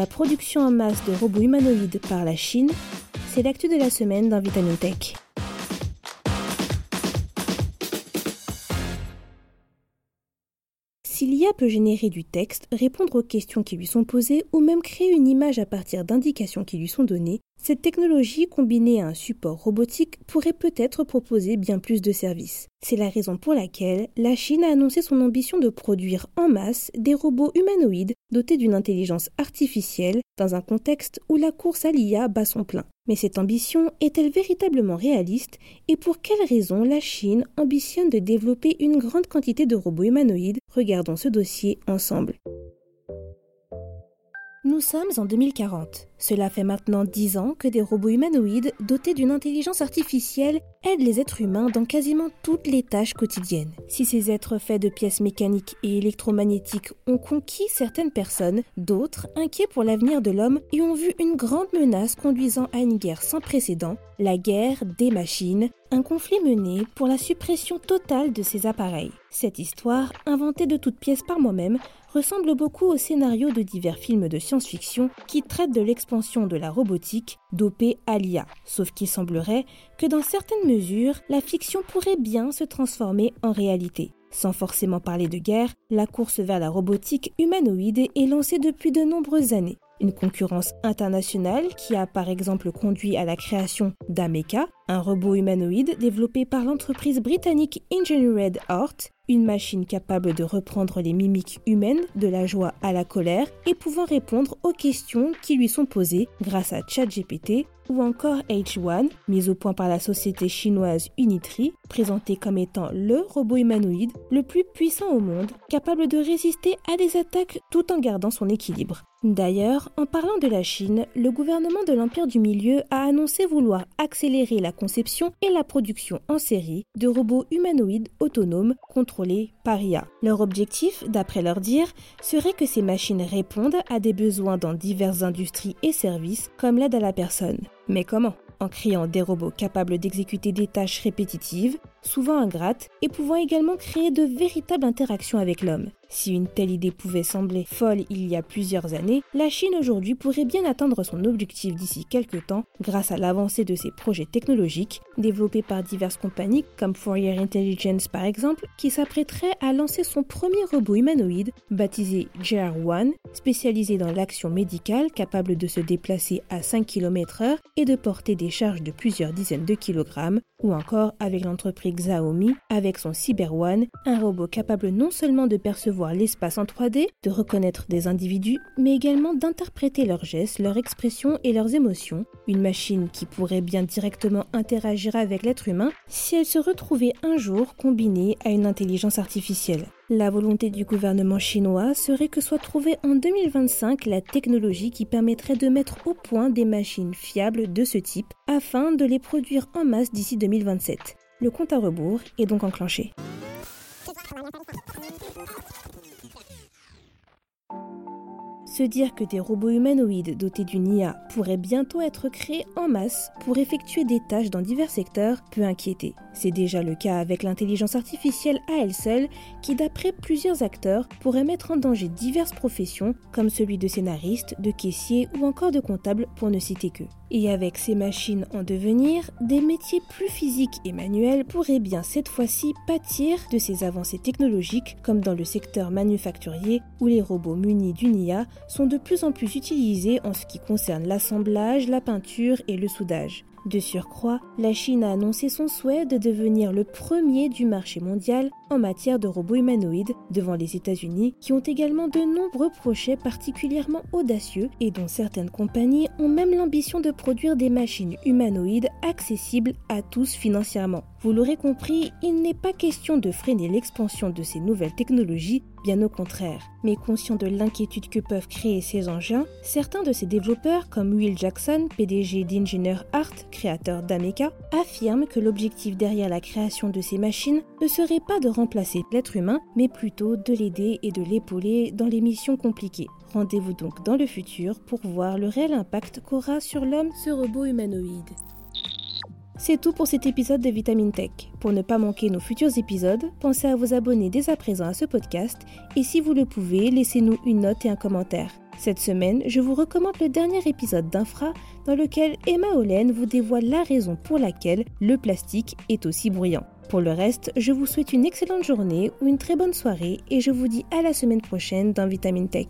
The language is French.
la production en masse de robots humanoïdes par la Chine, c'est l'actu de la semaine dans Vitamin. Si l'IA peut générer du texte, répondre aux questions qui lui sont posées ou même créer une image à partir d'indications qui lui sont données, cette technologie combinée à un support robotique pourrait peut-être proposer bien plus de services. C'est la raison pour laquelle la Chine a annoncé son ambition de produire en masse des robots humanoïdes dotés d'une intelligence artificielle dans un contexte où la course à l'IA bat son plein. Mais cette ambition est-elle véritablement réaliste et pour quelles raisons la Chine ambitionne de développer une grande quantité de robots humanoïdes? Regardons ce dossier ensemble. Nous sommes en 2040. Cela fait maintenant 10 ans que des robots humanoïdes dotés d'une intelligence artificielle aident les êtres humains dans quasiment toutes les tâches quotidiennes. Si ces êtres faits de pièces mécaniques et électromagnétiques ont conquis certaines personnes, d'autres, inquiets pour l'avenir de l'homme, y ont vu une grande menace conduisant à une guerre sans précédent, la guerre des machines, un conflit mené pour la suppression totale de ces appareils. Cette histoire, inventée de toutes pièces par moi-même, ressemble beaucoup au scénario de divers films de science-fiction qui traitent de de la robotique dopée à l'IA. Sauf qu'il semblerait que dans certaines mesures, la fiction pourrait bien se transformer en réalité. Sans forcément parler de guerre, la course vers la robotique humanoïde est lancée depuis de nombreuses années. Une concurrence internationale qui a par exemple conduit à la création d'Ameca, un robot humanoïde développé par l'entreprise britannique Engineered Art, une machine capable de reprendre les mimiques humaines de la joie à la colère et pouvant répondre aux questions qui lui sont posées grâce à ChatGPT ou encore H1, mis au point par la société chinoise Unitree, présenté comme étant le robot humanoïde le plus puissant au monde, capable de résister à des attaques tout en gardant son équilibre. D'ailleurs, en parlant de la Chine, le gouvernement de l'Empire du Milieu a annoncé vouloir accélérer la conception et la production en série de robots humanoïdes autonomes contrôlés IA. Leur objectif, d'après leur dire, serait que ces machines répondent à des besoins dans diverses industries et services comme l'aide à la personne. Mais comment? En créant des robots capables d'exécuter des tâches répétitives, souvent ingrates, et pouvant également créer de véritables interactions avec l'homme. Si une telle idée pouvait sembler folle il y a plusieurs années, la Chine aujourd'hui pourrait bien atteindre son objectif d'ici quelques temps grâce à l'avancée de ses projets technologiques développés par diverses compagnies comme Fourier Intelligence par exemple, qui s'apprêterait à lancer son premier robot humanoïde baptisé JR1, spécialisé dans l'action médicale capable de se déplacer à 5 km/h et de porter des charges de plusieurs dizaines de kilogrammes, ou encore avec l'entreprise Xiaomi avec son Cyber One, un robot capable non seulement de percevoir l'espace en 3D, de reconnaître des individus, mais également d'interpréter leurs gestes, leurs expressions et leurs émotions. Une machine qui pourrait bien directement interagir avec l'être humain si elle se retrouvait un jour combinée à une intelligence artificielle. La volonté du gouvernement chinois serait que soit trouvée en 2025 la technologie qui permettrait de mettre au point des machines fiables de ce type afin de les produire en masse d'ici 2027. Le compte à rebours est donc enclenché. Se dire que des robots humanoïdes dotés d'une IA pourraient bientôt être créés en masse pour effectuer des tâches dans divers secteurs peut inquiéter. C'est déjà le cas avec l'intelligence artificielle à elle seule qui, d'après plusieurs acteurs, pourrait mettre en danger diverses professions comme celui de scénariste, de caissier ou encore de comptable pour ne citer que. Et avec ces machines en devenir, des métiers plus physiques et manuels pourraient bien cette fois-ci pâtir de ces avancées technologiques comme dans le secteur manufacturier où les robots munis d'une IA sont de plus en plus utilisés en ce qui concerne l'assemblage, la peinture et le soudage. De surcroît, la Chine a annoncé son souhait de devenir le premier du marché mondial en matière de robots humanoïdes devant les États-Unis, qui ont également de nombreux projets particulièrement audacieux et dont certaines compagnies ont même l'ambition de produire des machines humanoïdes accessibles à tous financièrement. Vous l'aurez compris, il n'est pas question de freiner l'expansion de ces nouvelles technologies, bien au contraire. Mais conscient de l'inquiétude que peuvent créer ces engins, certains de ces développeurs, comme Will Jackson, PDG d'Engineer Art, créateur d'Ameca, affirment que l'objectif derrière la création de ces machines ne serait pas de remplacer l'être humain, mais plutôt de l'aider et de l'épauler dans les missions compliquées. Rendez-vous donc dans le futur pour voir le réel impact qu'aura sur l'homme ce robot humanoïde. C'est tout pour cet épisode de Vitamine Tech. Pour ne pas manquer nos futurs épisodes, pensez à vous abonner dès à présent à ce podcast et si vous le pouvez, laissez-nous une note et un commentaire. Cette semaine, je vous recommande le dernier épisode d'Infra dans lequel Emma Hollen vous dévoile la raison pour laquelle le plastique est aussi bruyant. Pour le reste, je vous souhaite une excellente journée ou une très bonne soirée et je vous dis à la semaine prochaine dans Vitamine Tech.